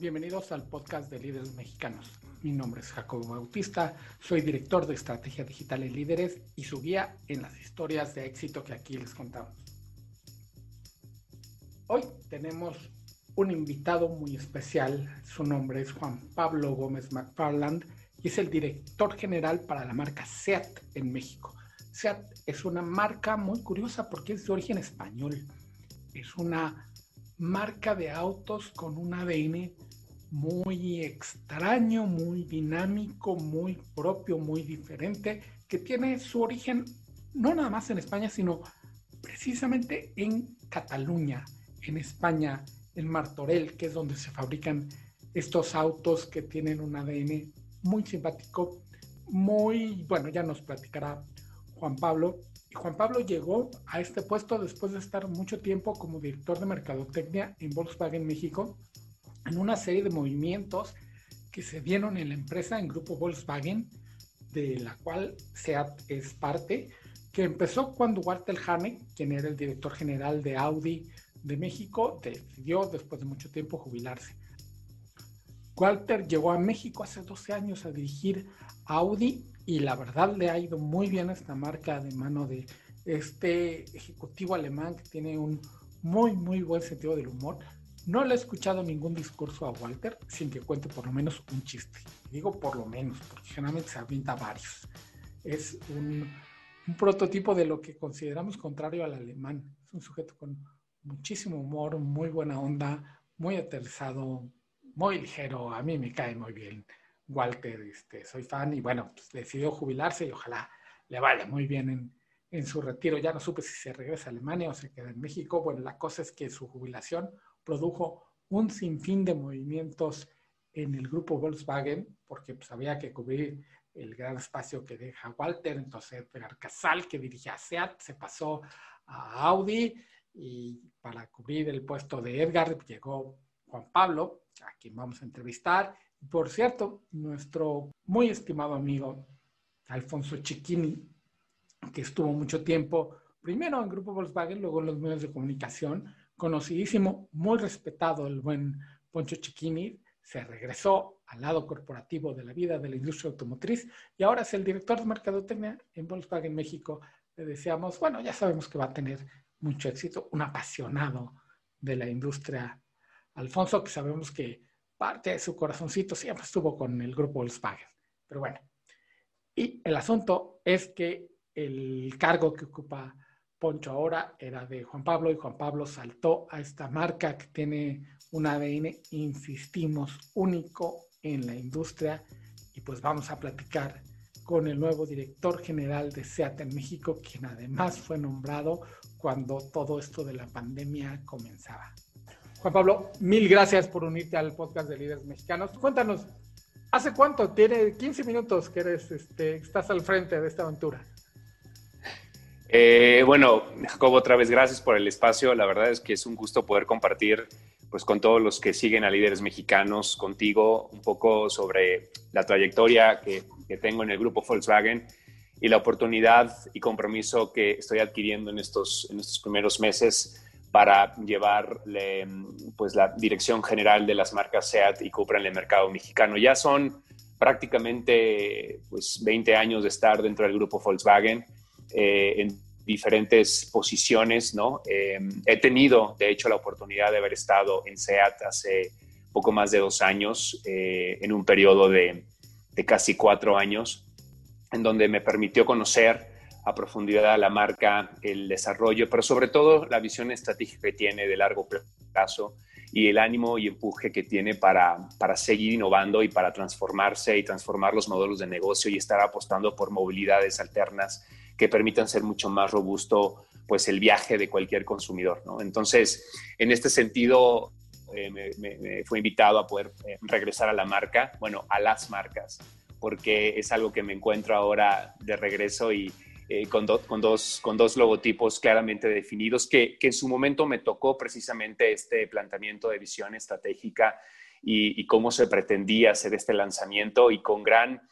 Bienvenidos al podcast de líderes mexicanos. Mi nombre es Jacobo Bautista, soy director de estrategia digital en líderes y su guía en las historias de éxito que aquí les contamos. Hoy tenemos un invitado muy especial, su nombre es Juan Pablo Gómez McFarland y es el director general para la marca SEAT en México. SEAT es una marca muy curiosa porque es de origen español. Es una marca de autos con un ADN muy extraño, muy dinámico, muy propio, muy diferente, que tiene su origen no nada más en España, sino precisamente en Cataluña, en España, en Martorell, que es donde se fabrican estos autos que tienen un ADN muy simpático, muy, bueno, ya nos platicará Juan Pablo. Y Juan Pablo llegó a este puesto después de estar mucho tiempo como director de mercadotecnia en Volkswagen México en una serie de movimientos que se dieron en la empresa, en Grupo Volkswagen, de la cual SEAT es parte, que empezó cuando Walter Hane, quien era el director general de Audi de México, decidió después de mucho tiempo jubilarse. Walter llegó a México hace 12 años a dirigir Audi y la verdad le ha ido muy bien a esta marca de mano de este ejecutivo alemán que tiene un muy, muy buen sentido del humor no le he escuchado ningún discurso a Walter sin que cuente por lo menos un chiste. Digo por lo menos, porque generalmente se avienta varios. Es un, prototipo de lo que consideramos contrario al alemán. Es un sujeto con muchísimo humor, muy buena onda, muy aterrizado, muy ligero. A mí me cae muy bien Walter, este, soy fan y bueno, pues decidió jubilarse y ojalá le vaya muy bien en, en su retiro. Ya no supe si se regresa a Alemania o se queda en México. Bueno, la cosa es que su jubilación produjo un sinfín de movimientos en el grupo Volkswagen, porque pues, había que cubrir el gran espacio que deja Walter, entonces Edgar Casal, que dirigía a SEAT, se pasó a Audi y para cubrir el puesto de Edgar llegó Juan Pablo, a quien vamos a entrevistar. Por cierto, nuestro muy estimado amigo Alfonso Chiquini, que estuvo mucho tiempo, primero en Grupo Volkswagen, luego en los medios de comunicación, conocidísimo, muy respetado el buen Poncho Chiquini, se regresó al lado corporativo de la vida de la industria automotriz y ahora es el director de mercadotecnia en Volkswagen México. Le deseamos, bueno, ya sabemos que va a tener mucho éxito, un apasionado de la industria. Alfonso, que sabemos que parte de su corazoncito siempre estuvo con el grupo Volkswagen. Pero bueno, y el asunto es que el cargo que ocupa Poncho ahora era de Juan Pablo y Juan Pablo saltó a esta marca que tiene un ADN, insistimos, único en la industria. Y pues vamos a platicar con el nuevo director general de SEAT en México, quien además fue nombrado cuando todo esto de la pandemia comenzaba. Juan Pablo, mil gracias por unirte al podcast de líderes mexicanos. Cuéntanos, ¿hace cuánto? Tiene 15 minutos que eres, este, estás al frente de esta aventura. Eh, bueno, Jacobo, otra vez gracias por el espacio. La verdad es que es un gusto poder compartir pues, con todos los que siguen a líderes mexicanos, contigo, un poco sobre la trayectoria que, tengo en el grupo Volkswagen y la oportunidad y compromiso que estoy adquiriendo en estos, en estos primeros meses para llevar pues, la dirección general de las marcas SEAT y Cupra en el mercado mexicano. Ya son prácticamente pues, 20 años de estar dentro del grupo Volkswagen eh, en diferentes posiciones, ¿no? Eh, he tenido, de hecho, la oportunidad de haber estado en SEAT hace poco más de dos años, eh, en un periodo de, de, casi cuatro años, en donde me permitió conocer a profundidad la marca, el desarrollo, pero sobre todo la visión estratégica que tiene de largo plazo y el ánimo y empuje que tiene para, para seguir innovando y para transformarse y transformar los modelos de negocio y estar apostando por movilidades alternas que permitan ser mucho más robusto pues el viaje de cualquier consumidor. ¿no? Entonces, en este sentido, eh, me, fue invitado a poder eh, regresar a la marca, bueno, a las marcas, porque es algo que me encuentro ahora de regreso y eh, con, con, dos, con dos logotipos claramente definidos, que, que, en su momento me tocó precisamente este planteamiento de visión estratégica y cómo se pretendía hacer este lanzamiento y con gran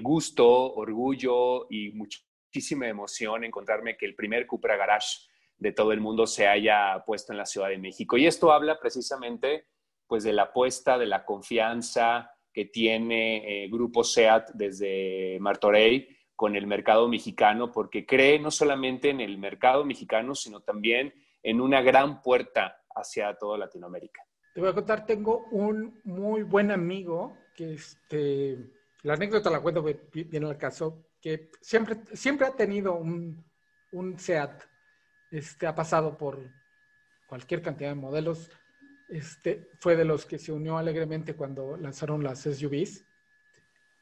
gusto, orgullo y mucho muchísima emoción encontrarme que el primer Cupra Garage de todo el mundo se haya puesto en la Ciudad de México. Y esto habla precisamente pues de la apuesta, de la confianza que tiene eh, Grupo SEAT desde Martorey con el mercado mexicano, porque cree no solamente en el mercado mexicano, sino también en una gran puerta hacia toda Latinoamérica. Te voy a contar, tengo un muy buen amigo que este, la anécdota la cuento bien al caso, que siempre, siempre ha tenido un, un SEAT, este, ha pasado por cualquier cantidad de modelos, este, fue de los que se unió alegremente cuando lanzaron las SUVs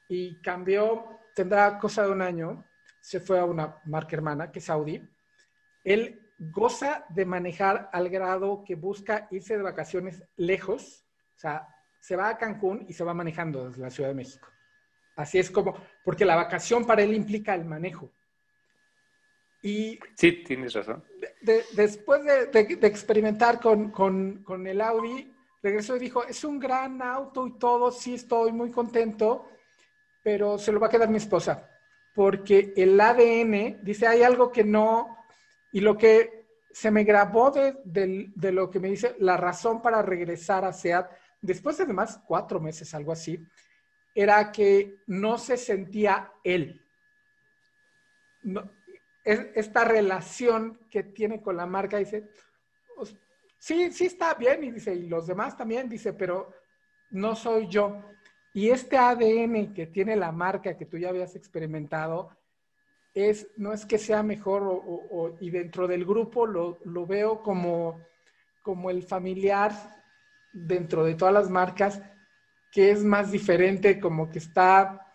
y cambió tendrá cosa de un año, se fue a una marca hermana, que es Audi. Él goza de manejar al grado que busca irse de vacaciones lejos, o sea, se va a Cancún y se va manejando desde la Ciudad de México. Así es como, porque la vacación para él implica el manejo. Y sí, tienes razón. después de, experimentar con, con, el Audi, regresó y dijo, es un gran auto y todo, sí estoy muy contento, pero se lo va a quedar mi esposa, porque el ADN dice, hay algo que no, y lo que se me grabó de, lo que me dice, la razón para regresar a SEAT, después de además cuatro meses, algo así, era que no se sentía él. esta relación que tiene con la marca, dice, sí, sí está bien, y dice, y los demás también, dice, pero no soy yo. Y este ADN que tiene la marca que tú ya habías experimentado, es, no es que sea mejor y dentro del grupo lo, veo como, como el familiar dentro de todas las marcas, es más diferente, como que está,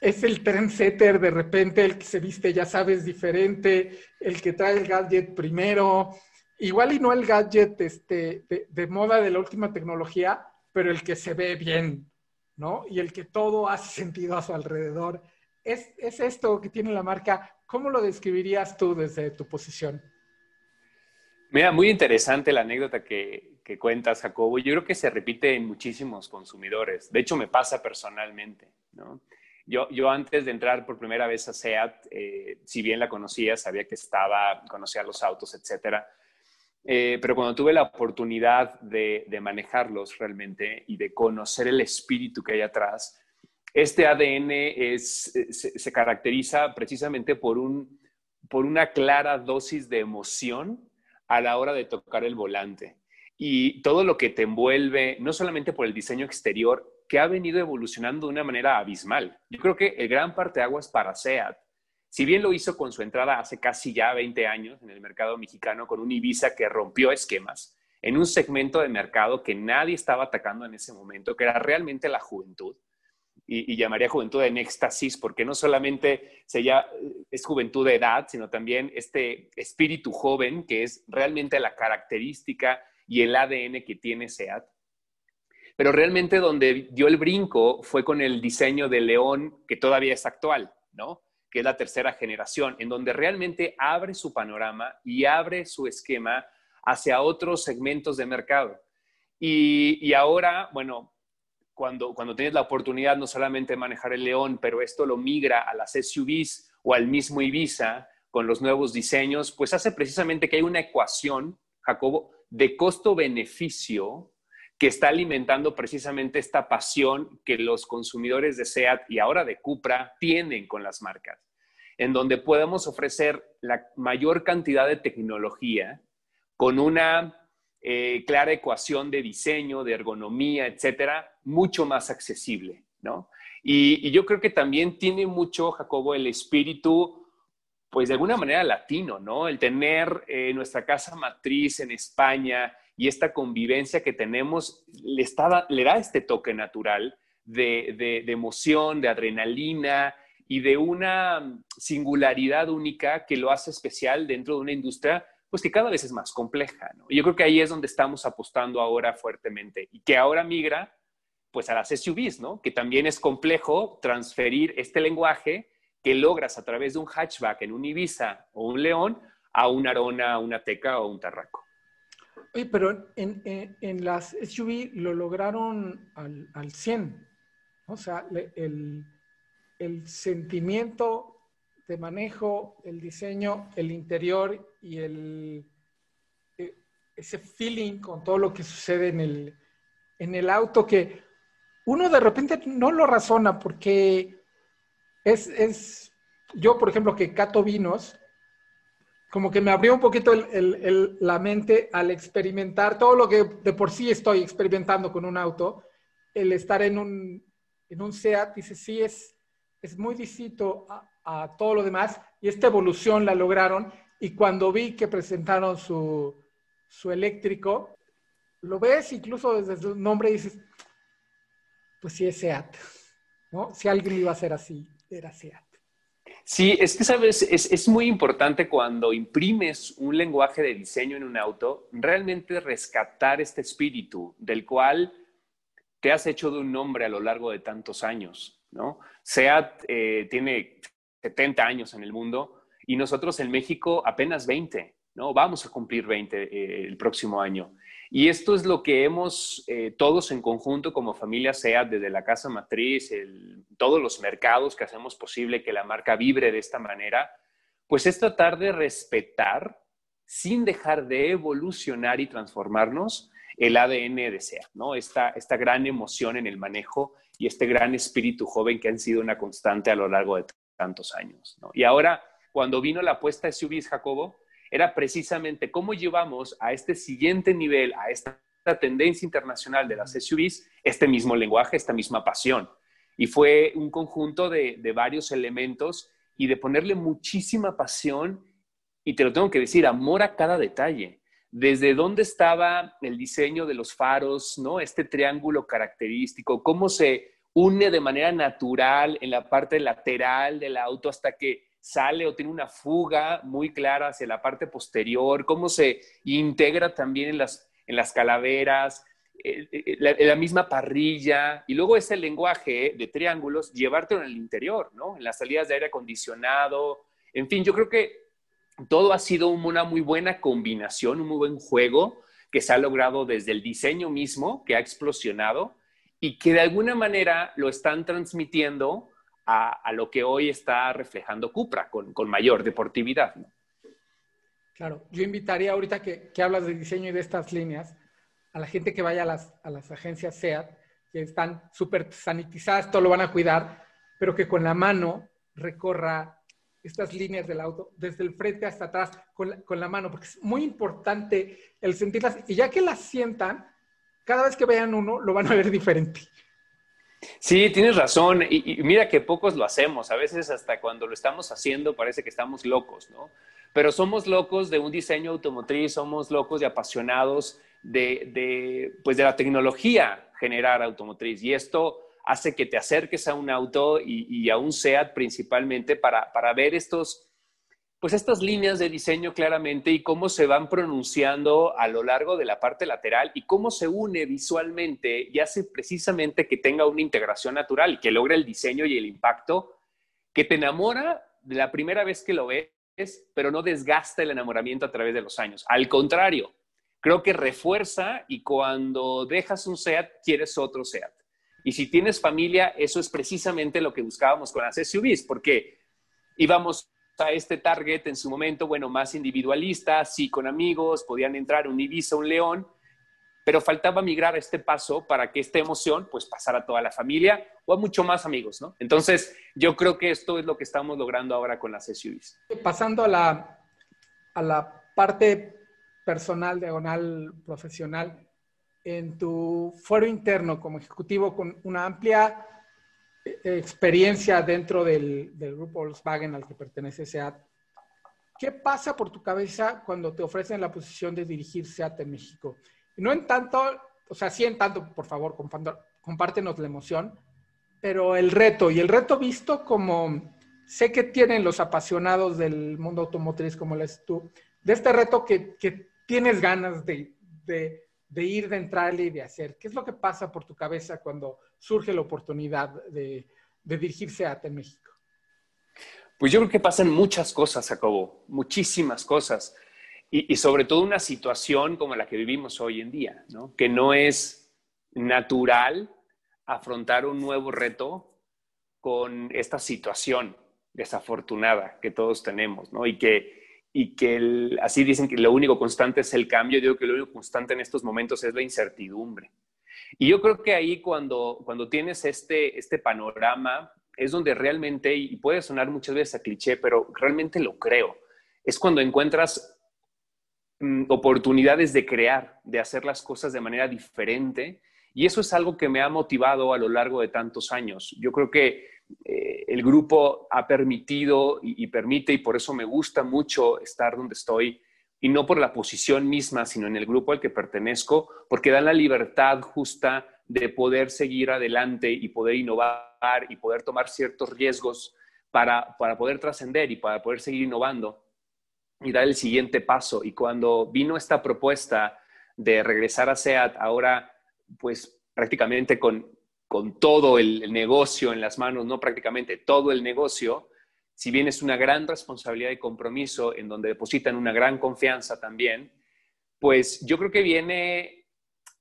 es el trendsetter de repente, el que se viste, ya sabes, diferente, el que trae el gadget primero, igual y no el gadget este, de moda de la última tecnología, pero el que se ve bien, ¿no? Y el que todo hace sentido a su alrededor. Es, es esto que tiene la marca. ¿Cómo lo describirías tú desde tu posición? Mira, muy interesante la anécdota que, que, cuentas, Jacobo. Yo creo que se repite en muchísimos consumidores. De hecho, me pasa personalmente, ¿no? Yo, yo antes de entrar por primera vez a SEAT, eh, si bien la conocía, sabía que estaba, conocía los autos, etcétera, eh, pero cuando tuve la oportunidad de, manejarlos realmente y de conocer el espíritu que hay atrás, este ADN se, caracteriza precisamente por, un, por una clara dosis de emoción a la hora de tocar el volante. Y todo lo que te envuelve, no solamente por el diseño exterior, que ha venido evolucionando de una manera abismal. Yo creo que el gran parte de aguas para SEAT si bien lo hizo con su entrada hace casi ya 20 años en el mercado mexicano con un Ibiza que rompió esquemas en un segmento de mercado que nadie estaba atacando en ese momento, que era realmente la juventud. Y, llamaría juventud en éxtasis, porque no solamente se es juventud de edad, sino también este espíritu joven, que es realmente la característica y el ADN que tiene SEAT. Pero realmente donde dio el brinco fue con el diseño de León, que todavía es actual, ¿no? que es la tercera generación, en donde realmente abre su panorama y abre su esquema hacia otros segmentos de mercado. Y, ahora, bueno, cuando, cuando tienes la oportunidad no solamente de manejar el León, pero esto lo migra a las SUVs o al mismo Ibiza con los nuevos diseños, pues hace precisamente que hay una ecuación, Jacobo, de costo-beneficio que está alimentando precisamente esta pasión que los consumidores de SEAT y ahora de Cupra tienen con las marcas en donde podemos ofrecer la mayor cantidad de tecnología con una eh, clara ecuación de diseño, de ergonomía, etcétera, mucho más accesible, ¿no? Y, yo creo que también tiene mucho, Jacobo, el espíritu, pues de alguna manera latino, ¿no? El tener eh, nuestra casa matriz en España y esta convivencia que tenemos le, da este toque natural de emoción, de adrenalina, y de una singularidad única que lo hace especial dentro de una industria pues que cada vez es más compleja. ¿no? Yo creo que ahí es donde estamos apostando ahora fuertemente y que ahora migra pues a las SUVs, ¿no? que también es complejo transferir este lenguaje logras a través de un hatchback en un Ibiza o un León a una Arona, una Teca o un Tarraco. Pero en, las SUV lo lograron al, al 100. O sea, el, sentimiento de manejo, el diseño, el interior y. Eh, ese feeling con todo lo que sucede en el auto que uno de repente no lo razona porque es, es yo, por ejemplo, que Cato Vinos, como que me abrió un poquito la mente al experimentar todo lo que de por sí estoy experimentando con un auto, el estar en un, en un SEAT, dice, sí, es, es muy distinto a, todo lo demás y esta evolución la lograron y cuando vi que presentaron su, su eléctrico, lo ves incluso desde su nombre dices, pues sí es SEAT, ¿no? Si alguien iba a hacer así, era SEAT. Sí, es que, sabes, es, es, muy importante cuando imprimes un lenguaje de diseño en un auto, realmente rescatar este espíritu del cual te has hecho de un nombre a lo largo de tantos años, ¿no? SEAT eh, tiene 70 años en el mundo y nosotros en México apenas 20, ¿no? Vamos a cumplir 20 eh, el próximo año. Y esto es lo que hemos eh, todos en conjunto como familia SEAT, desde la casa matriz, todos los mercados que hacemos posible que la marca vibre de esta manera, pues es tratar de respetar sin dejar de evolucionar y transformarnos el ADN de SEAT, ¿no? Esta, esta gran emoción en el manejo y este gran espíritu joven que han sido una constante a lo largo de tantos años, ¿no? Y ahora, cuando vino la apuesta de SUVs, Jacobo, era precisamente cómo llevamos a este siguiente nivel, a esta tendencia internacional de las SUVs, este mismo lenguaje, esta misma pasión. Y fue un conjunto de, varios elementos y de ponerle muchísima pasión, y te lo tengo que decir, amor a cada detalle. Desde dónde estaba el diseño de los faros, ¿no? Este triángulo característico, cómo se une de manera natural en la parte lateral del auto hasta que sale o tiene una fuga muy clara hacia la parte posterior, cómo se integra también en las, en las calaveras, eh, eh, la, misma parrilla, y luego ese lenguaje de triángulos, llevártelo en el interior, ¿no? En las salidas de aire acondicionado, en fin, yo creo que todo ha sido una muy buena combinación, un muy buen juego que se ha logrado desde el diseño mismo, que ha explosionado, y que de alguna manera lo están transmitiendo a, lo que hoy está reflejando Cupra con, mayor deportividad. Claro, yo invitaría ahorita que, hablas de diseño y de estas líneas, a la gente que vaya a las, a las agencias SEAT, que están súper sanitizadas, todo lo van a cuidar, pero que con la mano recorra estas líneas del auto, desde el frente hasta atrás, con la, con la, mano, porque es muy importante el sentirlas. Y ya que las sientan, cada vez que vean uno, lo van a ver diferente. Sí, tienes razón. Y, mira que pocos lo hacemos. A veces hasta cuando lo estamos haciendo parece que estamos locos, ¿no? Pero somos locos de un diseño automotriz, somos locos y apasionados de, pues de la tecnología generar automotriz. Y esto hace que te acerques a un auto y, y a un SEAT principalmente para, para ver estos pues estas líneas de diseño claramente y cómo se van pronunciando a lo largo de la parte lateral y cómo se une visualmente y hace precisamente que tenga una integración natural que logre el diseño y el impacto que te enamora de la primera vez que lo ves, pero no desgasta el enamoramiento a través de los años. Al contrario, creo que refuerza y cuando dejas un SEAT, quieres otro SEAT. Y si tienes familia, eso es precisamente lo que buscábamos con las SUVs, porque íbamos a este target en su momento, bueno, más individualista, sí con amigos, podían entrar un Ibiza, un León, pero faltaba migrar a este paso para que esta emoción pues pasara a toda la familia o a mucho más amigos, ¿no? Entonces, yo creo que esto es lo que estamos logrando ahora con las SUVs. Pasando a la, a la parte personal, diagonal, profesional, en tu foro interno como ejecutivo con una amplia experiencia dentro del, grupo Volkswagen al que pertenece SEAT, ¿qué pasa por tu cabeza cuando te ofrecen la posición de dirigir SEAT en México? no en tanto, o sea, sí en tanto, por favor, compártenos la emoción, pero el reto, y el reto visto como sé que tienen los apasionados del mundo automotriz como eres tú, de este reto que, tienes ganas de, de, de ir, de entrarle y de hacer. ¿Qué es lo que pasa por tu cabeza cuando surge la oportunidad de, dirigirse a en México? Pues yo creo que pasan muchas cosas, Jacobo, muchísimas cosas. Y, sobre todo una situación como la que vivimos hoy en día, ¿no? que no es natural afrontar un nuevo reto con esta situación desafortunada que todos tenemos, ¿no? Y que, y que así dicen que lo único constante es el cambio, yo digo que lo único constante en estos momentos es la incertidumbre. Y yo creo que ahí cuando, cuando tienes este, este panorama es donde realmente, y puede sonar muchas veces a cliché, pero realmente lo creo, es cuando encuentras mm, oportunidades de crear, de hacer las cosas de manera diferente. Y eso es algo que me ha motivado a lo largo de tantos años. Yo creo que eh, el grupo ha permitido y, permite, y por eso me gusta mucho estar donde estoy, y no por la posición misma, sino en el grupo al que pertenezco, porque da la libertad justa de poder seguir adelante y poder innovar y poder tomar ciertos riesgos para, para poder trascender y para poder seguir innovando y dar el siguiente paso. Y cuando vino esta propuesta de regresar a SEAT, ahora pues prácticamente con, con todo el negocio en las manos, no prácticamente todo el negocio, si bien es una gran responsabilidad y compromiso en donde depositan una gran confianza también, pues yo creo que viene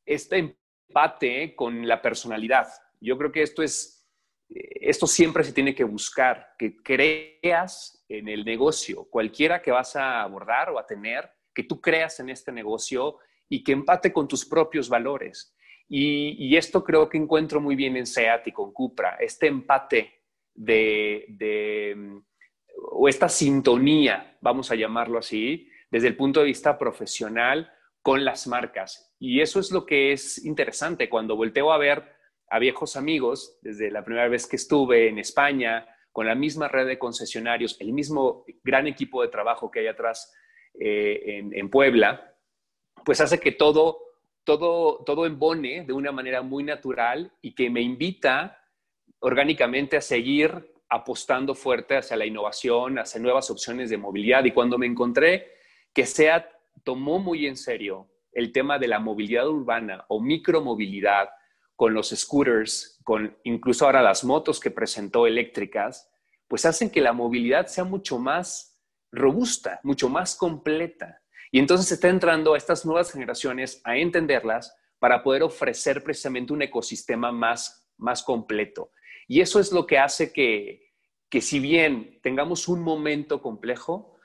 este empate con la personalidad. Yo creo que esto es, esto siempre se tiene que buscar, que creas en el negocio, cualquiera que vas a abordar o a tener, que tú creas en este negocio y que empate con tus propios valores. Y, esto creo que encuentro muy bien en SEAT y con Cupra, este empate de, o esta sintonía, vamos a llamarlo así, desde el punto de vista profesional con las marcas. Y eso es lo que es interesante cuando volteo a ver a viejos amigos, desde la primera vez que estuve en España, con la misma red de concesionarios, el mismo gran equipo de trabajo que hay atrás eh, en, Puebla, pues hace que todo, todo, todo embone de una manera muy natural y que me invita orgánicamente a seguir apostando fuerte hacia la innovación, hacia nuevas opciones de movilidad. Y cuando me encontré que SEAT tomó muy en serio el tema de la movilidad urbana o micromovilidad con los scooters, con incluso ahora las motos que presentó eléctricas, pues hacen que la movilidad sea mucho más robusta, mucho más completa. Y entonces está entrando a estas nuevas generaciones a entenderlas para poder ofrecer precisamente un ecosistema más, más completo. Y eso es lo que hace que, que si bien tengamos un momento complejo,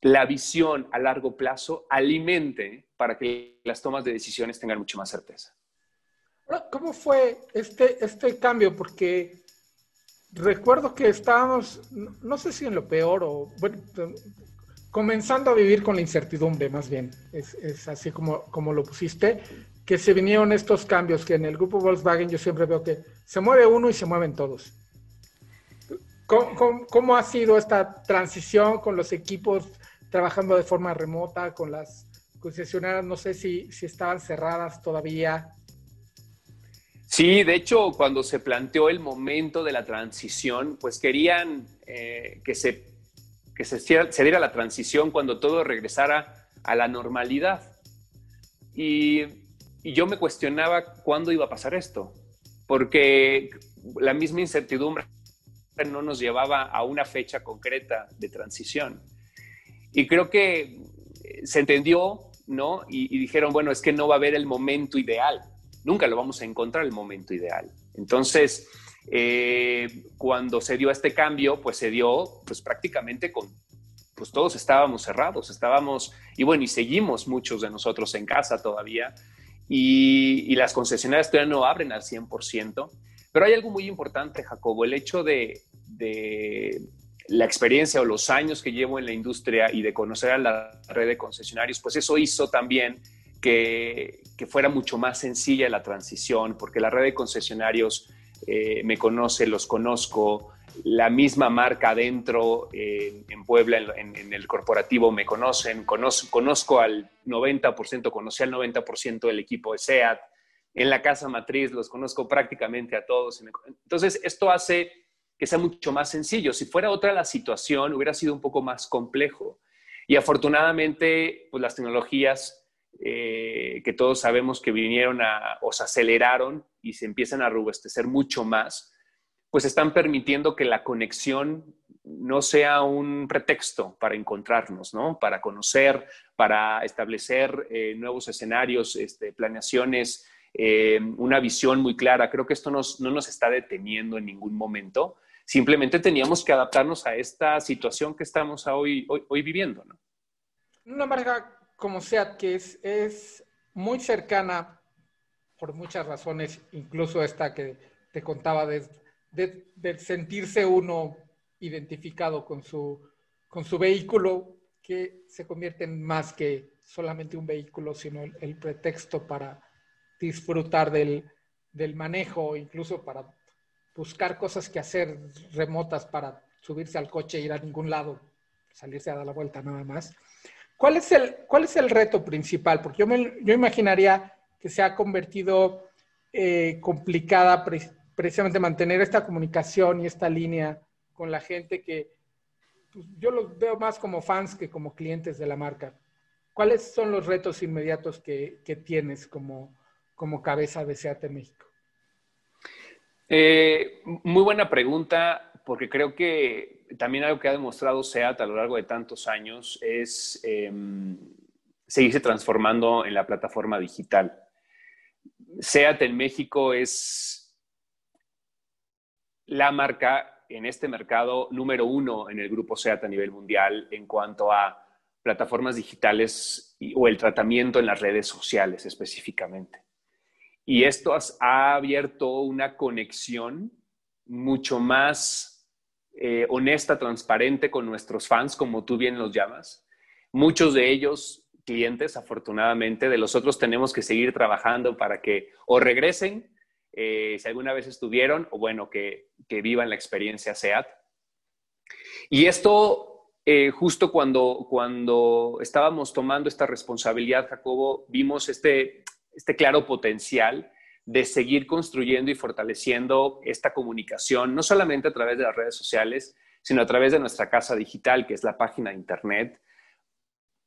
la visión a largo plazo alimente para que las tomas de decisiones tengan mucho más certeza. ¿Cómo fue este, este cambio? Porque recuerdo que estábamos, no sé si en lo peor o, bueno, comenzando a vivir con la incertidumbre, más bien, es, es así como, como lo pusiste, que se vinieron estos cambios, que en el grupo Volkswagen yo siempre veo que se mueve uno y se mueven todos. ¿Cómo, ha sido esta transición con los equipos trabajando de forma remota, con las concesionarias? No sé si, si estaban cerradas todavía. Sí, de hecho, cuando se planteó el momento de la transición, pues querían eh, que, se, que se, se diera la transición cuando todo regresara a la normalidad. Y y yo me cuestionaba cuándo iba a pasar esto, porque la misma incertidumbre no nos llevaba a una fecha concreta de transición. Y creo que se entendió, ¿no? Y, dijeron, bueno, es que no va a haber el momento ideal. Nunca lo vamos a encontrar el momento ideal. Entonces, eh, cuando se dio este cambio, pues se dio pues prácticamente con, pues todos estábamos cerrados, estábamos, y bueno, y seguimos muchos de nosotros en casa todavía, y, las concesionarias todavía no abren al 100%. Pero hay algo muy importante, Jacobo, el hecho de, la experiencia o los años que llevo en la industria y de conocer a la red de concesionarios, pues eso hizo también que, fuera mucho más sencilla la transición, porque la red de concesionarios eh, me conoce, los conozco, la misma marca dentro en Puebla, en, el corporativo, me conocen, conozco, conozco al 90%, conocí al 90% del equipo de SEAT, en la casa matriz los conozco prácticamente a todos. Entonces, esto hace que sea mucho más sencillo. Si fuera otra la situación, hubiera sido un poco más complejo. Y afortunadamente, pues las tecnologías eh, que todos sabemos que vinieron a, o se aceleraron y se empiezan a robustecer mucho más, pues están permitiendo que la conexión no sea un pretexto para encontrarnos, ¿no? Para conocer, para establecer eh, nuevos escenarios, este, planeaciones, eh, una visión muy clara. Creo que esto no nos está deteniendo en ningún momento. Simplemente teníamos que adaptarnos a esta situación que estamos hoy, hoy, viviendo, ¿no? Una marca como SEAT que es, muy cercana por muchas razones, incluso esta que te contaba de, sentirse uno identificado con su, con su vehículo, que se convierte en más que solamente un vehículo, sino el, pretexto para disfrutar del, del manejo, incluso para buscar cosas que hacer remotas para subirse al coche ir a ningún lado, salirse a dar la vuelta nada más. ¿Cuál es el, cuál es el reto principal? Porque yo, me, yo imaginaría que se ha convertido eh, complicada precisamente mantener esta comunicación y esta línea con la gente que pues, yo los veo más como fans que como clientes de la marca. ¿Cuáles son los retos inmediatos que, que tienes como, como cabeza de SEAT México? Eh, muy buena pregunta, porque creo que también algo que ha demostrado SEAT a lo largo de tantos años es em, seguirse transformando en la plataforma digital. SEAT en México es la marca en este mercado número uno en el grupo SEAT a nivel mundial en cuanto a plataformas digitales o el tratamiento en las redes sociales específicamente. Y esto ha abierto una conexión mucho más eh, honesta, transparente con nuestros fans, como tú bien los llamas. Muchos de ellos clientes, afortunadamente, de los otros tenemos que seguir trabajando para que o regresen, eh, si alguna vez estuvieron, o bueno, que, que vivan la experiencia SEAT. Y esto, eh, justo cuando, cuando estábamos tomando esta responsabilidad, Jacobo, vimos este este claro potencial de seguir construyendo y fortaleciendo esta comunicación, no solamente a través de las redes sociales, sino a través de nuestra casa digital, que es la página de Internet.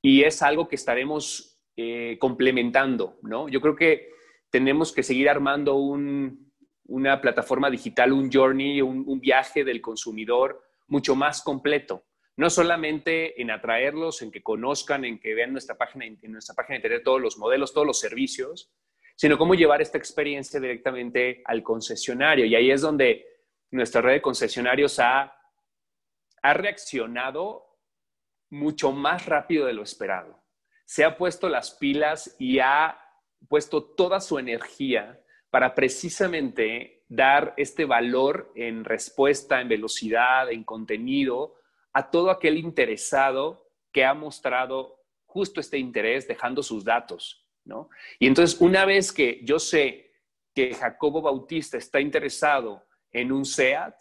Y es algo que estaremos eh, complementando, ¿no? Yo creo que tenemos que seguir armando una plataforma digital, un journey, un, viaje del consumidor mucho más completo no solamente en atraerlos, en que conozcan, en que vean nuestra página, en nuestra página de internet todos los modelos, todos los servicios, sino cómo llevar esta experiencia directamente al concesionario. Y ahí es donde nuestra red de concesionarios ha, ha reaccionado mucho más rápido de lo esperado. Se ha puesto las pilas y ha puesto toda su energía para precisamente dar este valor en respuesta, en velocidad, en contenido a todo aquel interesado que ha mostrado justo este interés dejando sus datos, Y entonces, una vez que yo sé que Jacobo Bautista está interesado en un SEAT,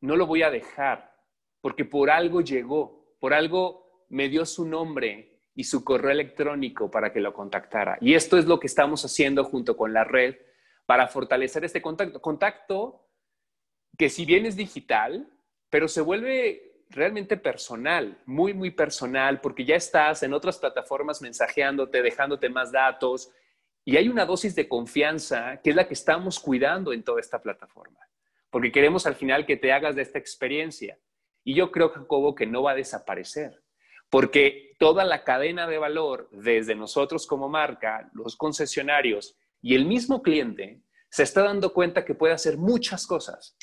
no lo voy a dejar, porque por algo llegó, por algo me dio su nombre y su correo electrónico para que lo contactara. Y esto es lo que estamos haciendo junto con la red para fortalecer este contacto. Contacto que si bien es digital, pero se vuelve realmente personal, muy, muy personal, porque ya estás en otras plataformas mensajeándote, dejándote más datos, y hay una dosis de confianza que es la que estamos cuidando en toda esta plataforma, porque queremos al final que te hagas de esta experiencia. Y yo creo, Jacobo, que no va a desaparecer, porque toda la cadena de valor, desde nosotros como marca, los concesionarios y el mismo cliente, se está dando cuenta que puede hacer muchas cosas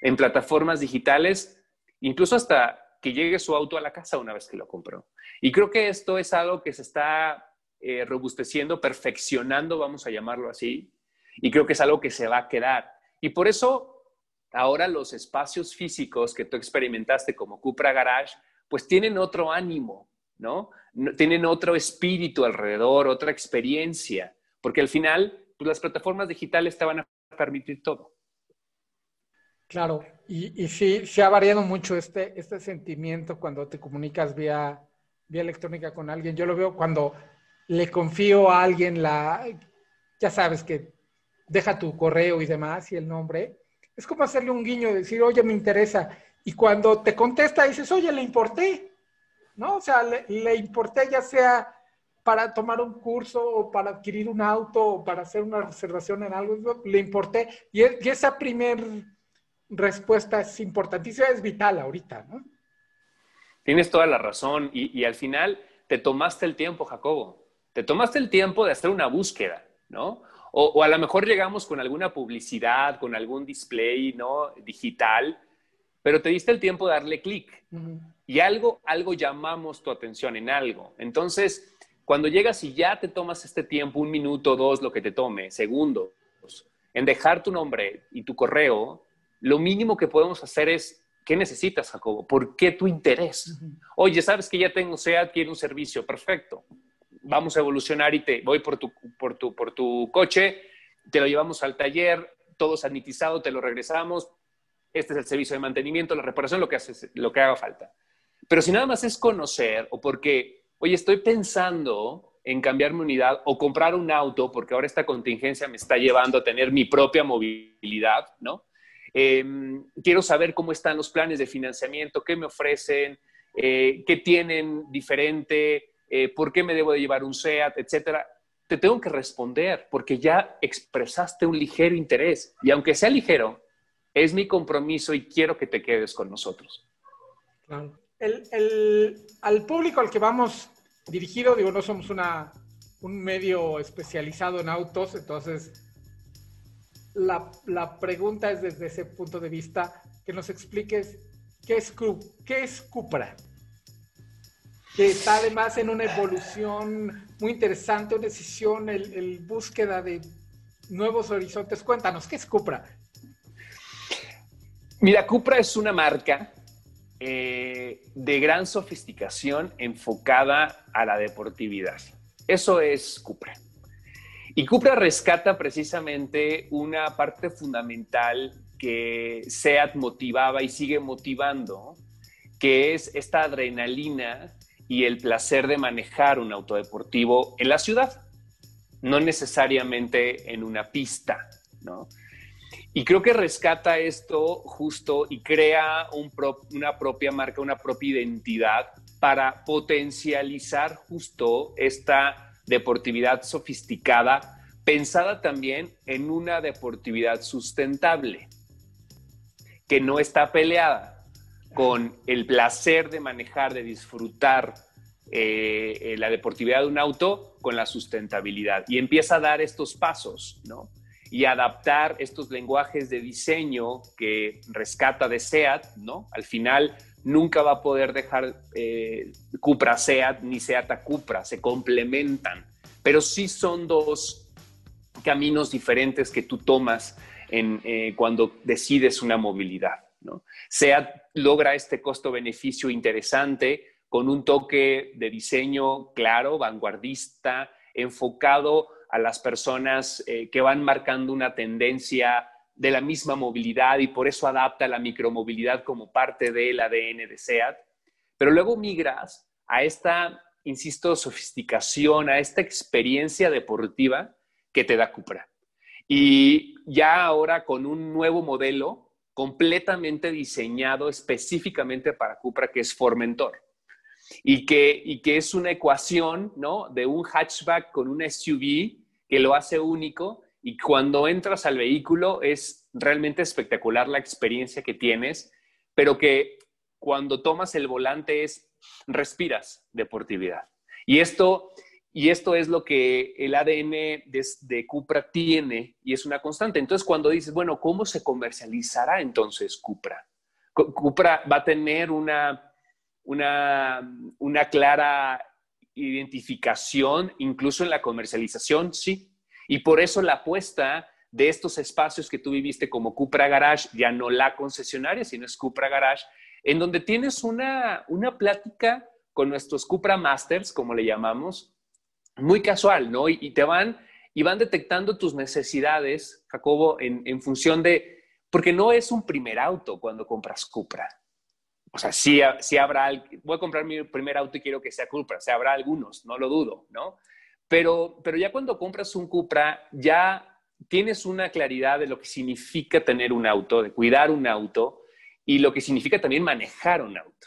en plataformas digitales incluso hasta que llegue su auto a la casa una vez que lo compró. Y creo que esto es algo que se está eh, robusteciendo, perfeccionando, vamos a llamarlo así, y creo que es algo que se va a quedar. Y por eso ahora los espacios físicos que tú experimentaste como Cupra Garage, pues tienen otro ánimo, ¿no? Tienen otro espíritu alrededor, otra experiencia, porque al final, pues las plataformas digitales te van a permitir todo. Claro, y, y sí, se ha variado mucho este, este sentimiento cuando te comunicas vía, vía electrónica con alguien. Yo lo veo cuando le confío a alguien la, ya sabes que deja tu correo y demás y el nombre. Es como hacerle un guiño, decir, oye, me interesa. Y cuando te contesta, dices, oye, le importé. ¿No? O sea, le, importé ya sea para tomar un curso o para adquirir un auto o para hacer una reservación en algo, le importé. Y, y esa primer respuesta es importantísima, es vital ahorita, ¿no? Tienes toda la razón y, al final te tomaste el tiempo, Jacobo. Te tomaste el tiempo de hacer una búsqueda, ¿no? O, o, a lo mejor llegamos con alguna publicidad, con algún display, ¿no? Digital. pero te diste el tiempo de darle clic. Y algo, algo llamamos tu atención en algo. Entonces, cuando llegas y ya te tomas este tiempo, un minuto, dos, lo que te tome, segundos, en dejar tu nombre y tu correo, lo mínimo que podemos hacer es, ¿qué necesitas, Jacobo? ¿Por qué tu interés? Oye, sabes que ya tengo SEAT, quiero un servicio, perfecto. Vamos a evolucionar y te voy por tu, por tu, por tu coche, te lo llevamos al taller, todo sanitizado, te lo regresamos. Este es el servicio de mantenimiento, la reparación, lo que, hace, lo que haga falta. Pero si nada más es conocer o porque, oye, estoy pensando en cambiar mi unidad o comprar un auto porque ahora esta contingencia me está llevando a tener mi propia movilidad, ¿no? Em, quiero saber cómo están los planes de financiamiento, qué me ofrecen, eh, qué tienen diferente, eh, por qué me debo de llevar un SEAT, etcétera. Te tengo que responder porque ya expresaste un ligero interés y aunque sea ligero, es mi compromiso y quiero que te quedes con nosotros. Claro. al público al que vamos dirigido, digo, no somos una, un medio especializado en autos, entonces la, pregunta es desde ese punto de vista que nos expliques qué es, qué es Cupra, que está además en una evolución muy interesante, una decisión, el, búsqueda de nuevos horizontes. Cuéntanos, ¿qué es Cupra? Mira, Cupra es una marca eh, de gran sofisticación enfocada a la deportividad. Eso es Cupra. Y Cupra rescata precisamente una parte fundamental que SEAT motivaba y sigue motivando, que es esta adrenalina y el placer de manejar un auto deportivo en la ciudad, no necesariamente en una pista, ¿no? Y creo que rescata esto justo y crea una propia marca, una propia identidad para potencializar justo esta deportividad sofisticada, pensada también en una deportividad sustentable, que no está peleada con el placer de manejar, de disfrutar eh, la deportividad de un auto con la sustentabilidad. Y empieza a dar estos pasos, ¿no? Y adaptar estos lenguajes de diseño que rescata de SEAT, ¿no? Al final nunca va a poder dejar eh, Cupra Seat ni Seat a Cupra, se complementan, pero sí son dos caminos diferentes que tú tomas eh, cuando decides una movilidad. ¿no? Seat logra este costo-beneficio interesante con un toque de diseño claro, vanguardista, enfocado a las personas eh, que van marcando una tendencia de la misma movilidad y por eso adapta la micromovilidad como parte del ADN de SEAT. Pero luego migras a esta, insisto, sofisticación, a esta experiencia deportiva que te da Cupra. Y ya ahora con un nuevo modelo completamente diseñado específicamente para Cupra, que es Formentor. Y que, y que es una ecuación ¿no? de un hatchback con un SUV que lo hace único y cuando entras al vehículo es realmente espectacular la experiencia que tienes, pero que cuando tomas el volante es respiras deportividad. Y esto, y esto es lo que el ADN de, de, Cupra tiene y es una constante. Entonces, cuando dices, bueno, ¿cómo se comercializará entonces Cupra? Cupra va a tener una, una, una clara identificación, incluso en la comercialización, sí, y por eso la apuesta de estos espacios que tú viviste como Cupra Garage, ya no la concesionaria, sino es Cupra Garage, en donde tienes una, una plática con nuestros Cupra Masters, como le llamamos, muy casual, ¿no? Y, te van y van detectando tus necesidades, Jacobo, en, función de, porque no es un primer auto cuando compras Cupra. O sea, sí, sí habrá, voy a comprar mi primer auto y quiero que sea Cupra, o sea, habrá algunos, no lo dudo, ¿no? Pero, pero ya cuando compras un Cupra, ya tienes una claridad de lo que significa tener un auto, de cuidar un auto y lo que significa también manejar un auto.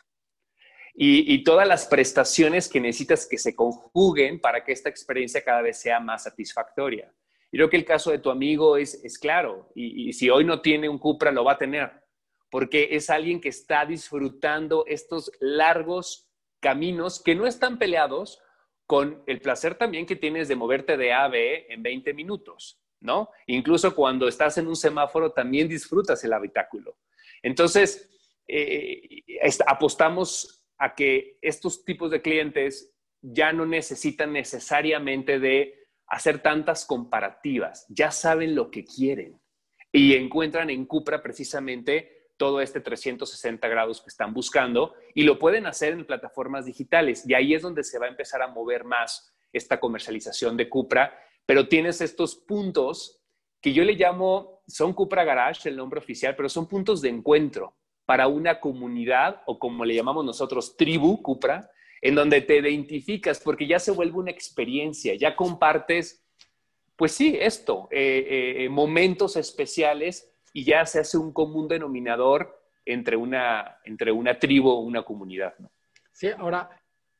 Y, todas las prestaciones que necesitas que se conjuguen para que esta experiencia cada vez sea más satisfactoria. Y creo que el caso de tu amigo es, es claro, y, y si hoy no tiene un Cupra, lo va a tener, porque es alguien que está disfrutando estos largos caminos que no están peleados, con el placer también que tienes de moverte de A a B en 20 minutos, ¿no? Incluso cuando estás en un semáforo también disfrutas el habitáculo. Entonces, eh, apostamos a que estos tipos de clientes ya no necesitan necesariamente de hacer tantas comparativas, ya saben lo que quieren y encuentran en Cupra precisamente todo este 360 grados que están buscando y lo pueden hacer en plataformas digitales. Y ahí es donde se va a empezar a mover más esta comercialización de Cupra, pero tienes estos puntos que yo le llamo, son Cupra Garage, el nombre oficial, pero son puntos de encuentro para una comunidad o como le llamamos nosotros, tribu Cupra, en donde te identificas porque ya se vuelve una experiencia, ya compartes, pues sí, esto, eh, eh, momentos especiales y ya se hace un común denominador entre una, entre una tribu o una comunidad. Sí, ahora,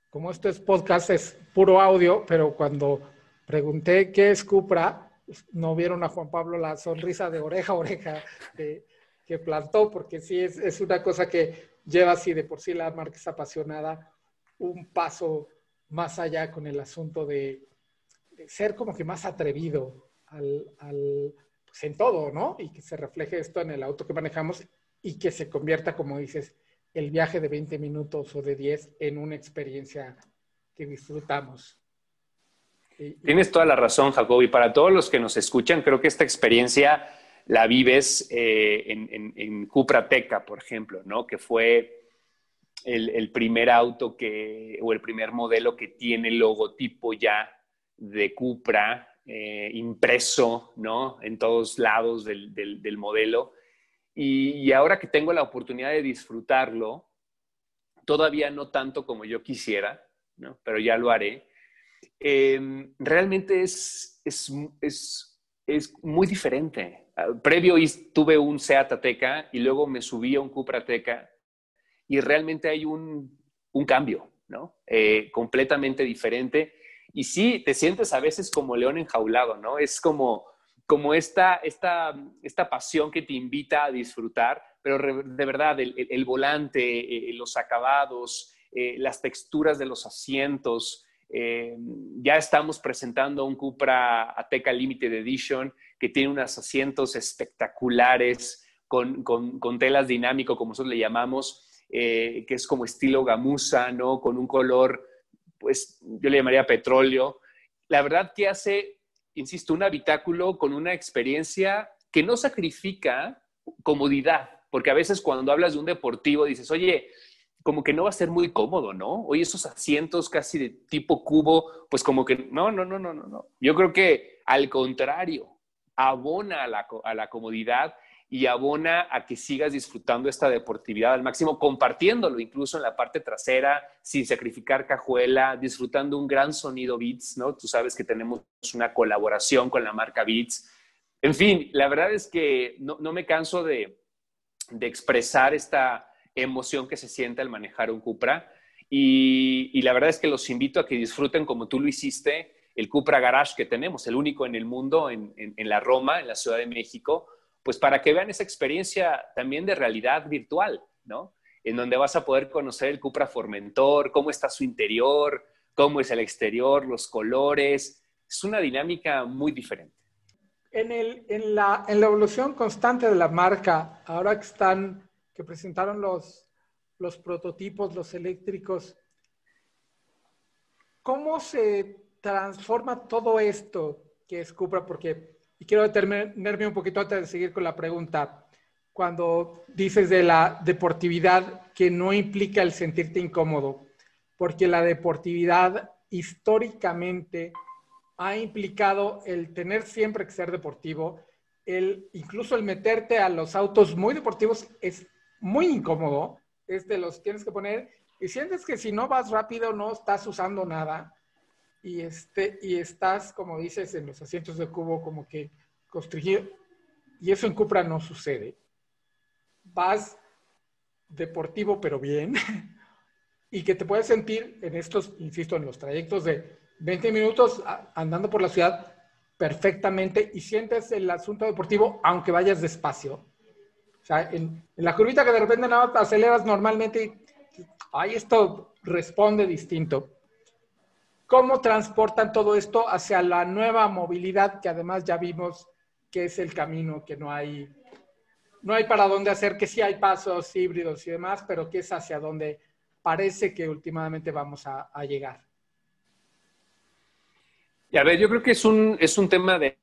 como esto es podcast, es puro audio, pero cuando pregunté qué es Cupra, no vieron a Juan Pablo la sonrisa de oreja a oreja que plantó, porque sí es, es, una cosa que lleva así de por sí la marca es apasionada un paso más allá con el asunto de, ser como que más atrevido al, pues en todo, ¿no? Y que se refleje esto en el auto que manejamos y que se convierta, como dices, el viaje de 20 minutos o de 10 en una experiencia que disfrutamos. Tienes toda la razón, Jacob. Y para todos los que nos escuchan, creo que esta experiencia la vives eh, en, en, en Cupra Teca, por ejemplo, ¿no? Que fue el, primer auto que, o el primer modelo que tiene logotipo ya de Cupra eh, impreso, ¿no? En todos lados del, del, modelo. Y, ahora que tengo la oportunidad de disfrutarlo, todavía no tanto como yo quisiera, ¿no? Pero ya lo haré. Em, realmente es, es, es, es, muy diferente. Ah, previo tuve un Seat Ateca y luego me subí a un Cupra Ateca y realmente hay un, cambio, ¿no? Eh, completamente diferente. Y sí, te sientes a veces como león enjaulado, ¿no? Es como, como esta, esta, esta pasión que te invita a disfrutar, pero de verdad, el, volante, eh, los acabados, eh, las texturas de los asientos. ya estamos presentando un Cupra Ateca Limited Edition que tiene unos asientos espectaculares con, con, con telas dinámico, como nosotros le llamamos, eh, que es como estilo gamuza, ¿no? Con un color, pues yo le llamaría petróleo. La verdad que hace, insisto, un habitáculo con una experiencia que no sacrifica comodidad, porque a veces cuando hablas de un deportivo dices, oye, como que no va a ser muy cómodo, ¿no? Oye, esos asientos casi de tipo cubo, pues como que no, no, no, no, no, no. Yo creo que al contrario, abona a la, a la comodidad y abona a que sigas disfrutando esta deportividad al máximo, compartiéndolo incluso en la parte trasera, sin sacrificar cajuela, disfrutando un gran sonido Beats, ¿no? Tú sabes que tenemos una colaboración con la marca Beats. En fin, la verdad es que no, me canso de, expresar esta emoción que se siente al manejar un Cupra. Y, la verdad es que los invito a que disfruten como tú lo hiciste, el Cupra Garage que tenemos, el único en el mundo, en la Roma, en la Ciudad de México pues para que vean esa experiencia también de realidad virtual, ¿no? En donde vas a poder conocer el Cupra Formentor, cómo está su interior, cómo es el exterior, los colores. Es una dinámica muy diferente. En, la, evolución constante de la marca, ahora que están, que presentaron los prototipos, los eléctricos, ¿cómo se transforma todo esto que es Cupra? Porque y quiero detenerme un poquito antes de seguir con la pregunta. Cuando dices de la deportividad que no implica el sentirte incómodo, porque la deportividad históricamente ha implicado el tener siempre que ser deportivo, el, incluso el meterte a los autos muy deportivos es muy incómodo, es de los tienes que poner y sientes que si no vas rápido no estás usando nada y, este, y estás, como dices, en los asientos de cubo como que construido, y eso en Cupra no sucede. Vas deportivo pero bien, y que te puedes sentir en estos, insisto, en los trayectos de 20 minutos andando por la ciudad perfectamente y sientes el asunto deportivo aunque vayas despacio. O sea, en, la curvita que de repente nada aceleras normalmente, ahí esto responde distinto cómo transportan todo esto hacia la nueva movilidad que además ya vimos que es el camino, que no hay, no hay para dónde hacer, que sí hay pasos híbridos y demás, pero que es hacia donde parece que últimamente vamos a, llegar. Y a ver, yo creo que es un, es un tema de,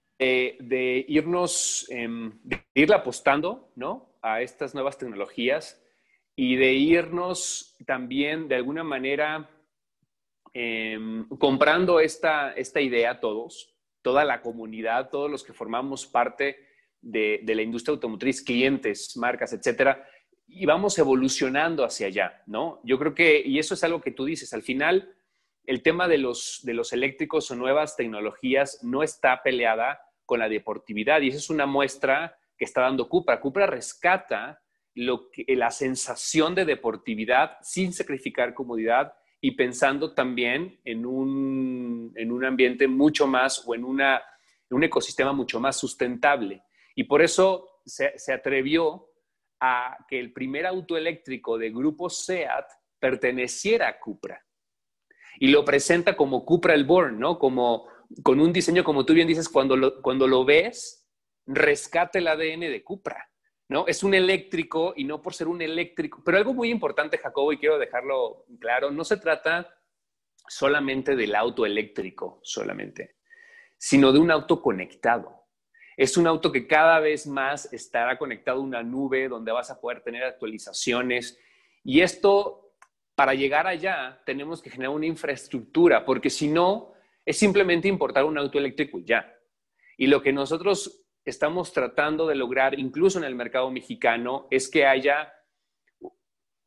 irnos, em, de ir apostando, ¿no? A estas nuevas tecnologías y de irnos también de alguna manera em, comprando esta, esta idea todos, toda la comunidad, todos los que formamos parte de, la industria automotriz, clientes, marcas, etcétera, y vamos evolucionando hacia allá, ¿no? Yo creo que, y eso es algo que tú dices, al final, el tema de los, de los eléctricos o nuevas tecnologías no está peleada con la deportividad, y esa es una muestra que está dando Cupra. Cupra rescata lo la sensación de deportividad sin sacrificar comodidad y pensando también en un, en un ambiente mucho más o en, una, un ecosistema mucho más sustentable. Y por eso se, atrevió a que el primer auto eléctrico de grupo SEAT perteneciera a Cupra. Y lo presenta como Cupra el Born, ¿no? Como con un diseño, como tú bien dices, cuando lo, cuando lo ves, rescata el ADN de Cupra, ¿no? Es un eléctrico y no por ser un eléctrico. Pero algo muy importante, Jacobo, y quiero dejarlo claro, no se trata solamente del auto eléctrico, solamente, sino de un auto conectado. Es un auto que cada vez más estará conectado a una nube donde vas a poder tener actualizaciones. Y esto, para llegar allá, tenemos que generar una infraestructura, porque si no, es simplemente importar un auto eléctrico y ya. Y lo que nosotros estamos tratando de lograr, incluso en el mercado mexicano, es que haya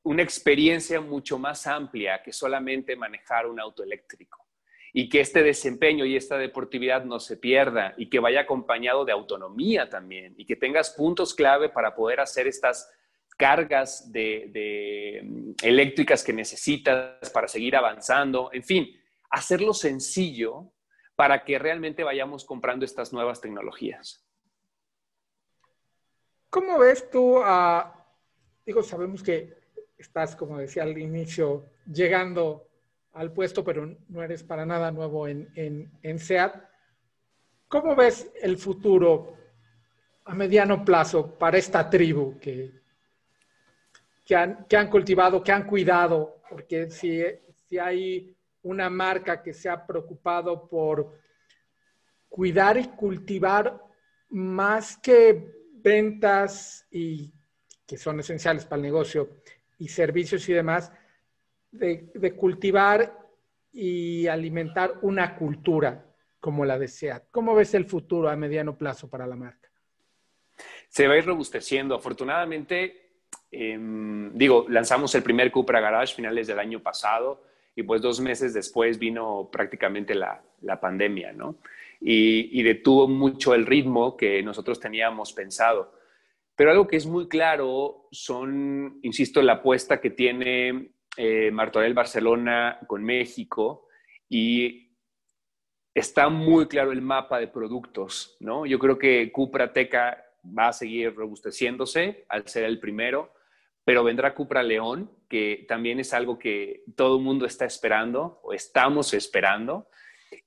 una experiencia mucho más amplia que solamente manejar un auto eléctrico y que este desempeño y esta deportividad no se pierda y que vaya acompañado de autonomía también y que tengas puntos clave para poder hacer estas cargas de, mm, eléctricas que necesitas para seguir avanzando, en fin, hacerlo sencillo para que realmente vayamos comprando estas nuevas tecnologías. ¿Cómo ves tú a, digo, sabemos que estás, como decía al inicio, llegando al puesto, pero no eres para nada nuevo en, en, SEAT. ¿Cómo ves el futuro a mediano plazo para esta tribu que, que, han, que han cultivado, que han cuidado? Porque si, si hay una marca que se ha preocupado por cuidar y cultivar más que ventas y que son esenciales para el negocio y servicios y demás, de, cultivar y alimentar una cultura como la de SEAT. ¿Cómo ves el futuro a mediano plazo para la marca? Se va a ir robusteciendo. Afortunadamente, em, digo, lanzamos el primer Cupra Garage finales del año pasado y pues dos meses después vino prácticamente la, pandemia, ¿no? Y, detuvo mucho el ritmo que nosotros teníamos pensado. Pero algo que es muy claro son, insisto, la apuesta que tiene eh, Martorell Barcelona con México y está muy claro el mapa de productos, ¿no? Yo creo que Cupra Teca va a seguir robusteciéndose al ser el primero, pero vendrá Cupra León, que también es algo que todo el mundo está esperando o estamos esperando.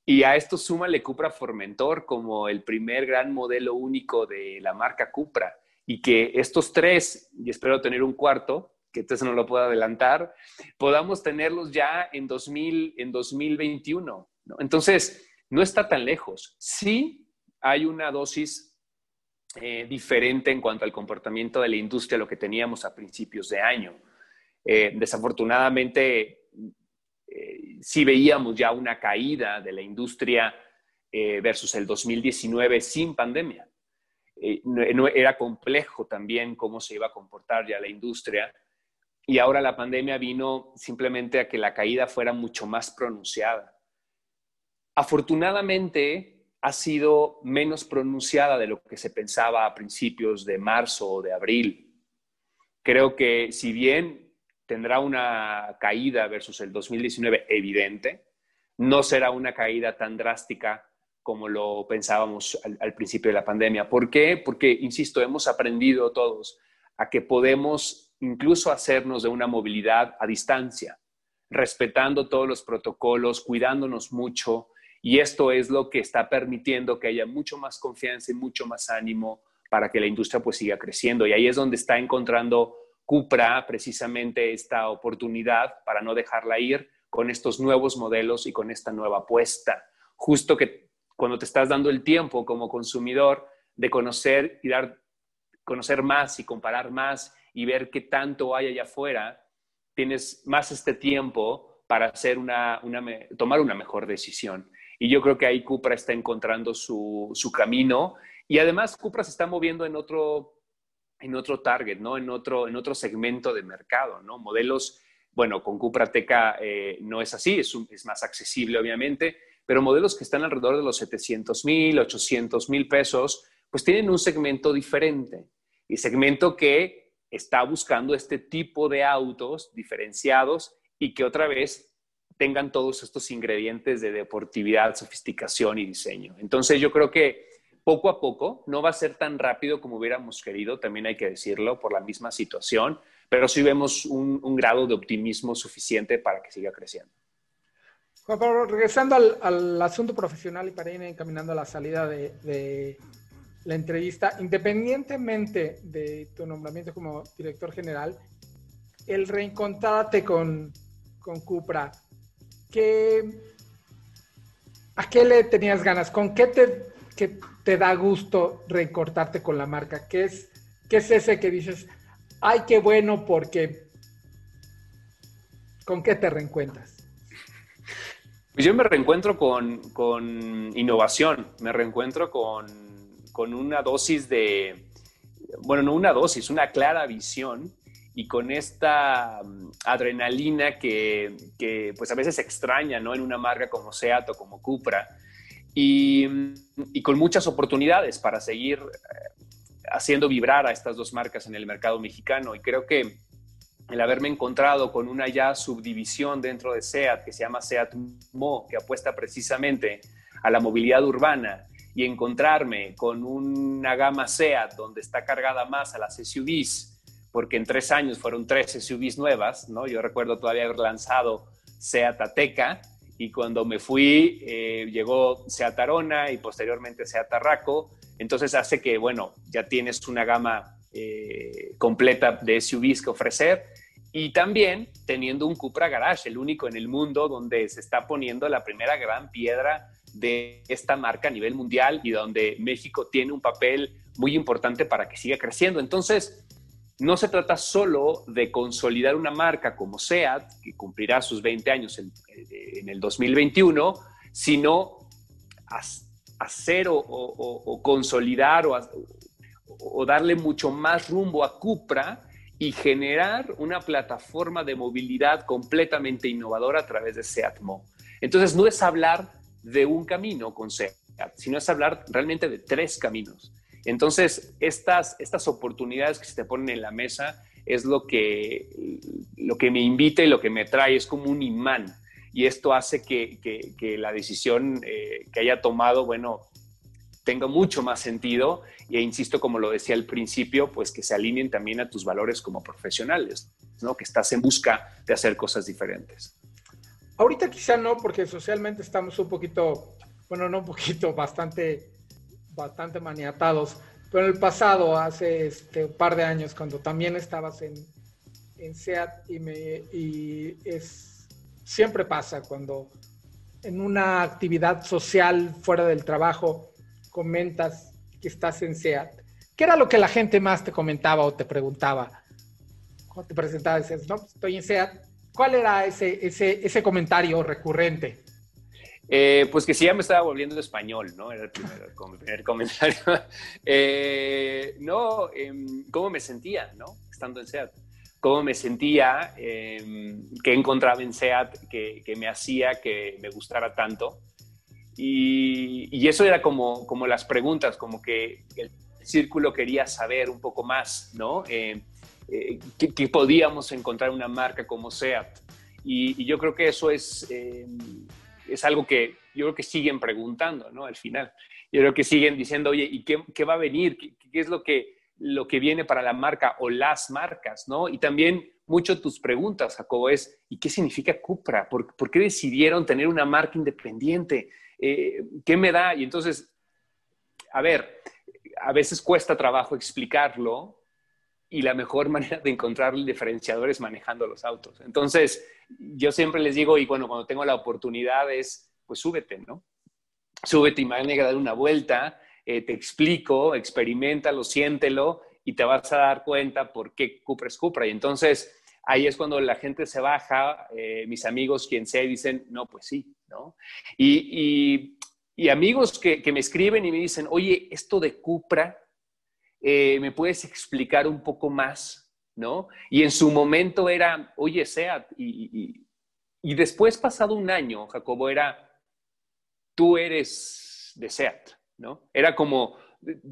Y a esto súmale Cupra Formentor como el primer gran modelo único de la marca Cupra. Y que estos tres, y espero tener un cuarto, que entonces no lo puedo adelantar, podamos tenerlos ya en, 2000, en 2021. Entonces, no está tan lejos. Sí hay una dosis eh, diferente en cuanto al comportamiento de la industria, lo que teníamos a principios de año. Eh, desafortunadamente, sí veíamos ya una caída de la industria versus el 2019 sin pandemia. era complejo también cómo se iba a comportar ya la industria y ahora la pandemia vino simplemente a que la caída fuera mucho más pronunciada. Afortunadamente ha sido menos pronunciada de lo que se pensaba a principios de marzo o de abril. Creo que si bien tendrá una caída versus el 2019 evidente, no será una caída tan drástica como lo pensábamos al, principio de la pandemia. ¿Por qué? Porque, insisto, hemos aprendido todos a que podemos incluso hacernos de una movilidad a distancia, respetando todos los protocolos, cuidándonos mucho. Y esto es lo que está permitiendo que haya mucho más confianza y mucho más ánimo para que la industria pues siga creciendo. Y ahí es donde está encontrando Cupra precisamente esta oportunidad para no dejarla ir con estos nuevos modelos y con esta nueva apuesta. Justo que cuando te estás dando el tiempo como consumidor de conocer y dar, conocer más y comparar más y ver qué tanto hay allá afuera, tienes más este tiempo para hacer una, tomar una mejor decisión. Y yo creo que ahí Cupra está encontrando su, su camino y además Cupra se está moviendo en otro, en otro target, ¿no? En otro, en otro segmento de mercado, ¿no? Modelos, bueno, con Cupra Teca eh, no es así, es, es, más accesible obviamente, pero modelos que están alrededor de los 700 mil, 800 mil pesos, pues tienen un segmento diferente y segmento que está buscando este tipo de autos diferenciados y que otra vez tengan todos estos ingredientes de deportividad, sofisticación y diseño. Entonces yo creo que poco a poco, no va a ser tan rápido como hubiéramos querido, también hay que decirlo, por la misma situación, pero sí vemos un, grado de optimismo suficiente para que siga creciendo. Juan Pablo, regresando al, asunto profesional y para ir encaminando a la salida de, la entrevista, independientemente de tu nombramiento como director general, el reencontrarte con, con Cupra, ¿a qué le tenías ganas? ¿Con qué te te da gusto recortarte con la marca? ¿Qué es, qué es ese que dices, ay, qué bueno porque... ¿Con qué te reencuentras? Pues yo me reencuentro con, innovación, me reencuentro con, una dosis de, bueno, no una dosis, una clara visión y con esta mm, adrenalina que, que, pues a veces extraña, ¿no? En una marca como Seat o como Cupra, y, con muchas oportunidades para seguir eh, haciendo vibrar a estas dos marcas en el mercado mexicano. Y creo que el haberme encontrado con una ya subdivisión dentro de SEAT que se llama SEAT Mo, que apuesta precisamente a la movilidad urbana, y encontrarme con una gama SEAT donde está cargada más a las SUVs, porque en tres años fueron tres SUVs nuevas, ¿no? Yo recuerdo todavía haber lanzado SEAT Ateca, y cuando me fui eh, llegó Seat Arona y posteriormente Seat Tarraco, entonces hace que, bueno, ya tienes una gama eh, completa de SUVs que ofrecer y también teniendo un Cupra Garage, el único en el mundo donde se está poniendo la primera gran piedra de esta marca a nivel mundial y donde México tiene un papel muy importante para que siga creciendo. Entonces, no se trata solo de consolidar una marca como SEAT, que cumplirá sus 20 años en, el 2021, sino hacer o, consolidar o, darle mucho más rumbo a Cupra y generar una plataforma de movilidad completamente innovadora a través de SEAT Mo. Entonces, no es hablar de un camino con SEAT, sino es hablar realmente de tres caminos. Entonces, estas, estas oportunidades que se te ponen en la mesa es lo que, lo que me invita y lo que me trae, es como un imán. Y esto hace que, que, la decisión eh, que haya tomado, bueno, tenga mucho más sentido e insisto, como lo decía al principio, pues que se alineen también a tus valores como profesionales, ¿no? Que estás en busca de hacer cosas diferentes. Ahorita quizá no, porque socialmente estamos un poquito, bueno, no un poquito, bastante bastante maniatados. Pero en el pasado, hace este, un par de años, cuando también estabas en, en SEAT y, es, siempre pasa cuando en una actividad social fuera del trabajo comentas que estás en SEAT. ¿Qué era lo que la gente más te comentaba o te preguntaba? Cuando te presentaba decías, no, pues, estoy en SEAT. ¿Cuál era ese, ese, ese comentario recurrente? Eh, pues que sí, ya me estaba volviendo español, ¿no? Era el primer, comentario. Eh, no, em, ¿cómo me sentía, ¿no? Estando en SEAT. ¿Cómo me sentía? Em, ¿Qué encontraba en SEAT que, me hacía que me gustara tanto? Y, eso era como, como las preguntas, como que el círculo quería saber un poco más, ¿no? Eh, ¿qué, podíamos encontrar una marca como SEAT? Y, yo creo que eso es em, es algo que yo creo que siguen preguntando, ¿no? Al final. Yo creo que siguen diciendo, oye, ¿y qué, va a venir? ¿Qué, es lo que, lo que viene para la marca o las marcas, ¿no? Y también mucho tus preguntas, Jacobo, es, ¿y qué significa Cupra? ¿Por, qué decidieron tener una marca independiente? Eh, ¿Qué me da? Y entonces, a ver, a veces cuesta trabajo explicarlo y la mejor manera de encontrar el diferenciador es manejando los autos. Entonces, yo siempre les digo, y bueno, cuando tengo la oportunidad es, pues súbete, ¿no? Súbete y maneja, dar una vuelta, eh, te explico, experimentalo, siéntelo y te vas a dar cuenta por qué Cupra es Cupra. Y entonces, ahí es cuando la gente se baja, eh, mis amigos, quien sea, dicen, no, pues sí, ¿no? Y, amigos que, me escriben y me dicen, oye, esto de Cupra, eh, ¿me puedes explicar un poco más? ¿No? Y en su momento era, oye, SEAT, y, y después, pasado un año, Jacobo, era, tú eres de SEAT, ¿no? Era como,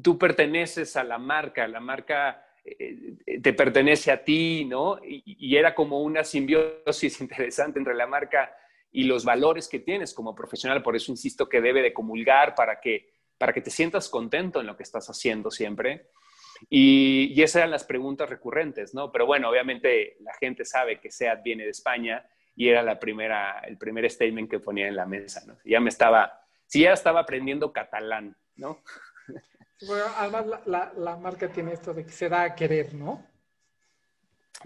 tú perteneces a la marca, la marca eh, te pertenece a ti, ¿no? Y, era como una simbiosis interesante entre la marca y los valores que tienes como profesional. Por eso insisto que debe de comulgar para que, para que te sientas contento en lo que estás haciendo siempre. Y, esas eran las preguntas recurrentes, ¿no? Pero bueno, obviamente la gente sabe que SEAT viene de España y era la primera, el primer statement que ponía en la mesa, ¿no? Ya me estaba, si ya estaba aprendiendo catalán, ¿no? Bueno, además la, marca tiene esto de que se da a querer, ¿no?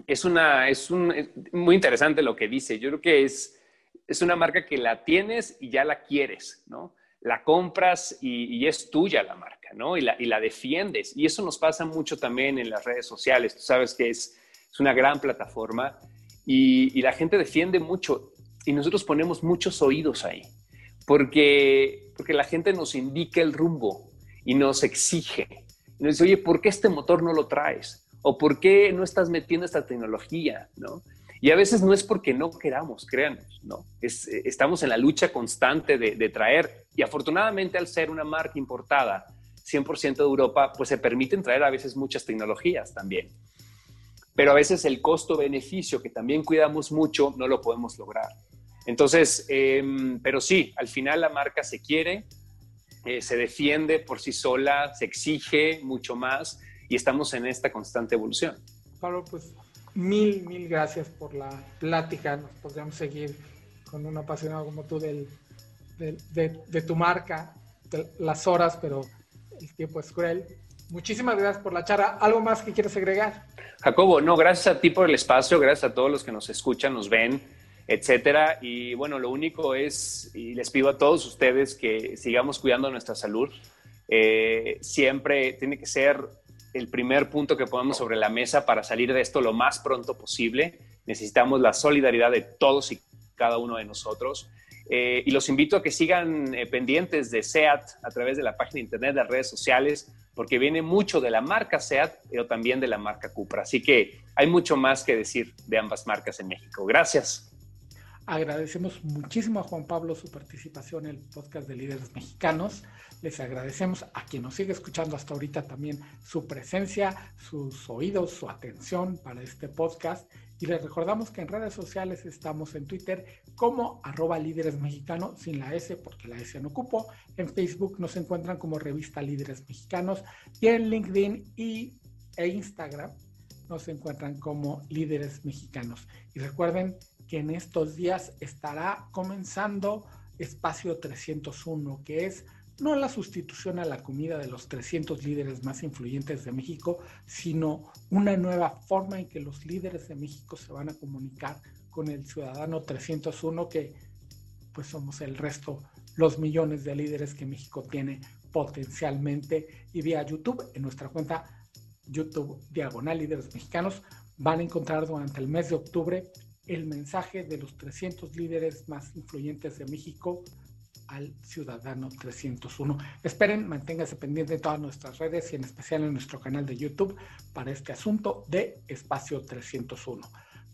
Es una, es, un, muy interesante lo que dice. Yo creo que es, es una marca que la tienes y ya la quieres, ¿no? La compras y, es tuya la marca, ¿no? Y la, y la, defiendes. Y eso nos pasa mucho también en las redes sociales. Tú sabes que es, es una gran plataforma y, y la gente defiende mucho y nosotros ponemos muchos oídos ahí porque, porque la gente nos indica el rumbo, y nos exige. Nos dice, oye, ¿por qué este motor no lo traes? ¿O por qué no estás metiendo esta tecnología? ¿no? Y a veces no es porque no queramos, créanos, ¿no? Es, estamos en la lucha constante de, de, traer. Y afortunadamente, al ser una marca importada 100% de Europa, pues se permiten traer a veces muchas tecnologías también. Pero a veces el costo-beneficio, que también cuidamos mucho, no lo podemos lograr. Entonces, em, pero sí, al final la marca se quiere, eh, se defiende por sí sola, se exige mucho más y estamos en esta constante evolución. Pablo, pues mil, mil gracias por la plática. Nos podríamos seguir con un apasionado como tú del, de, tu marca, de las horas, pero el tiempo es cruel. Muchísimas gracias por la charla. ¿Algo más que quieres agregar? Jacobo, no, gracias a ti por el espacio, gracias a todos los que nos escuchan, nos ven etcétera. Y bueno, lo único es, y les pido a todos ustedes que sigamos cuidando nuestra salud. Eh, siempre tiene que ser el primer punto que ponemos sobre la mesa para salir de esto lo más pronto posible. Necesitamos la solidaridad de todos y cada uno de nosotros. Eh, y los invito a que sigan eh, pendientes de SEAT a través de la página de internet, las redes sociales, porque viene mucho de la marca SEAT, pero también de la marca Cupra. Así que hay mucho más que decir de ambas marcas en México. Gracias. Agradecemos muchísimo a Juan Pablo su participación en el podcast de líderes mexicanos. Les agradecemos a quien nos sigue escuchando hasta ahorita también su presencia, sus oídos, su atención para este podcast. Y les recordamos que en redes sociales estamos en Twitter como arroba líderes mexicanos sin la S porque la S no ocupo. En Facebook nos encuentran como revista líderes mexicanos y en LinkedIn y, e Instagram nos encuentran como líderes mexicanos. Y recuerden que en estos días estará comenzando Espacio 301, que es no la sustitución a la comida de los 300 líderes más influyentes de México, sino una nueva forma en que los líderes de México se van a comunicar con el ciudadano 301, que pues somos el resto, los millones de líderes que México tiene potencialmente. Y vía YouTube, en nuestra cuenta YouTube Diagonal Líderes Mexicanos, van a encontrar durante el mes de octubre el mensaje de los 300 líderes más influyentes de México al ciudadano 301. Esperen, manténgase pendiente de todas nuestras redes y en especial en nuestro canal de YouTube para este asunto de Espacio 301.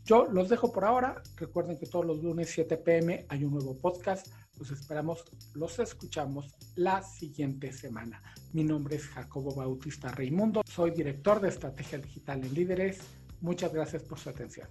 Yo los dejo por ahora. Recuerden que todos los lunes 7 pm hay un nuevo podcast. Los esperamos, los escuchamos la siguiente semana. Mi nombre es Jacobo Bautista Raimundo. Soy director de estrategia digital en líderes. Muchas gracias por su atención.